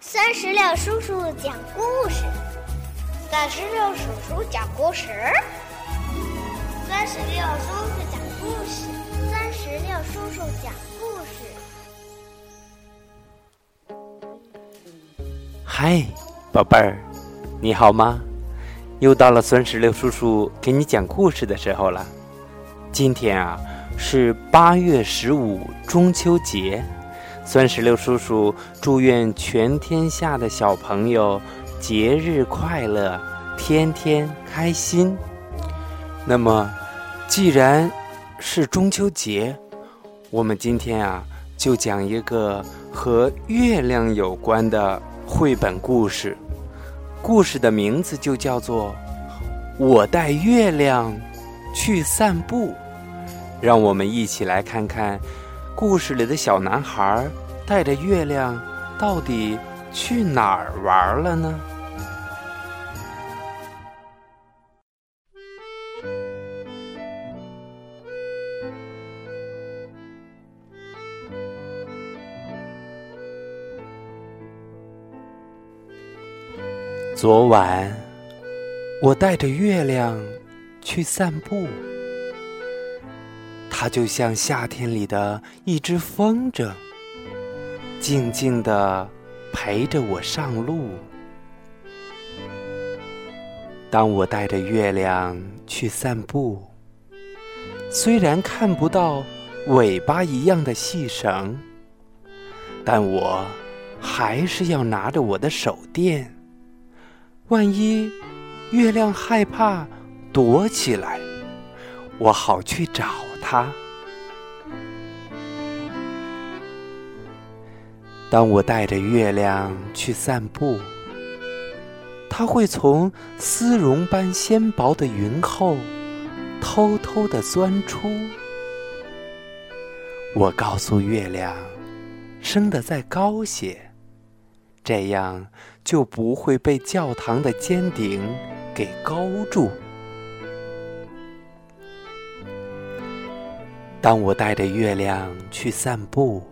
酸石榴叔叔讲故事，三十六叔叔讲故事，三十六叔叔讲故事，三十六叔叔讲故事。嗨，宝贝儿，你好吗？又到了三十六叔叔给你讲故事的时候了。今天啊，是八月十五中秋节。酸石榴叔叔祝愿全天下的小朋友节日快乐，天天开心。那么，既然是中秋节，我们今天啊就讲一个和月亮有关的绘本故事。故事的名字就叫做《我带月亮去散步》。让我们一起来看看。故事里的小男孩带着月亮，到底去哪儿玩了呢？昨晚，我带着月亮去散步。它就像夏天里的一只风筝，静静地陪着我上路。当我带着月亮去散步，虽然看不到尾巴一样的细绳，但我还是要拿着我的手电。万一月亮害怕躲起来，我好去找。它。当我带着月亮去散步，它会从丝绒般纤薄的云后偷偷的钻出。我告诉月亮，升得再高些，这样就不会被教堂的尖顶给勾住。当我带着月亮去散步，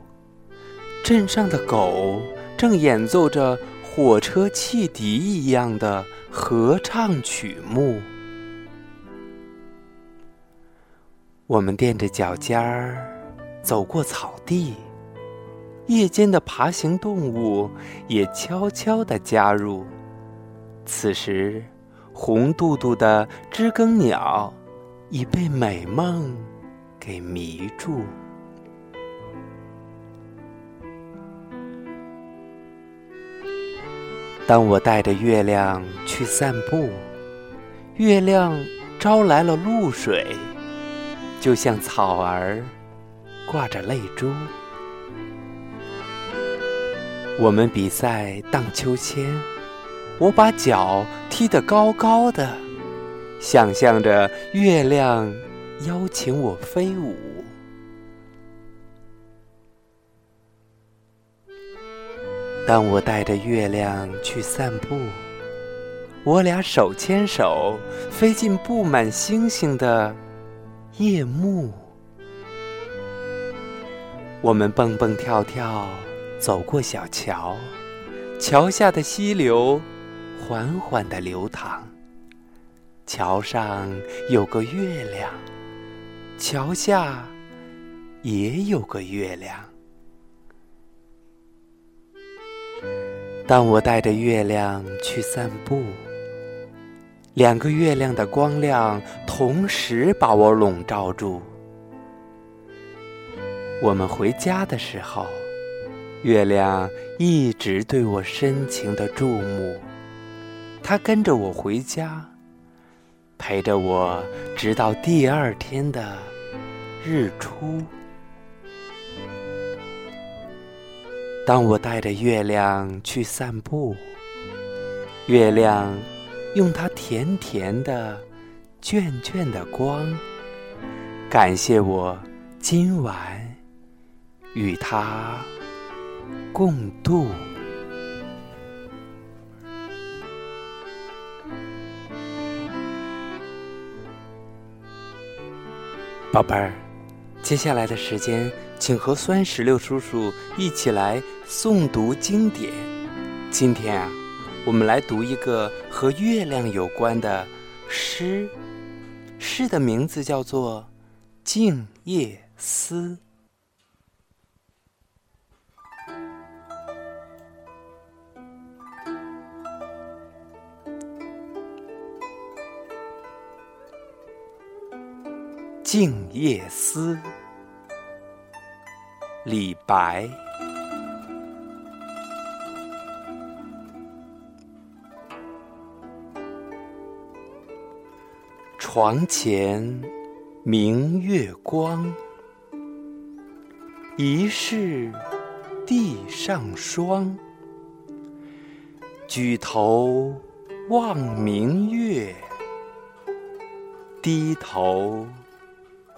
镇上的狗正演奏着火车汽笛一样的合唱曲目。我们踮着脚尖儿走过草地，夜间的爬行动物也悄悄地加入。此时，红嘟嘟的知更鸟已被美梦。给迷住。当我带着月亮去散步，月亮招来了露水，就像草儿挂着泪珠。我们比赛荡秋千，我把脚踢得高高的，想象着月亮。邀请我飞舞。当我带着月亮去散步，我俩手牵手飞进布满星星的夜幕。我们蹦蹦跳跳走过小桥，桥下的溪流缓缓地流淌，桥上有个月亮。桥下也有个月亮。当我带着月亮去散步，两个月亮的光亮同时把我笼罩住。我们回家的时候，月亮一直对我深情的注目，它跟着我回家。陪着我直到第二天的日出。当我带着月亮去散步，月亮用它甜甜的、倦倦的光，感谢我今晚与它共度。宝贝儿，接下来的时间，请和酸石榴叔叔一起来诵读经典，今天啊，我们来读一个和月亮有关的诗，诗的名字叫做《静夜思》。《静夜思》李白。床前明月光，疑是地上霜。举头望明月，低头。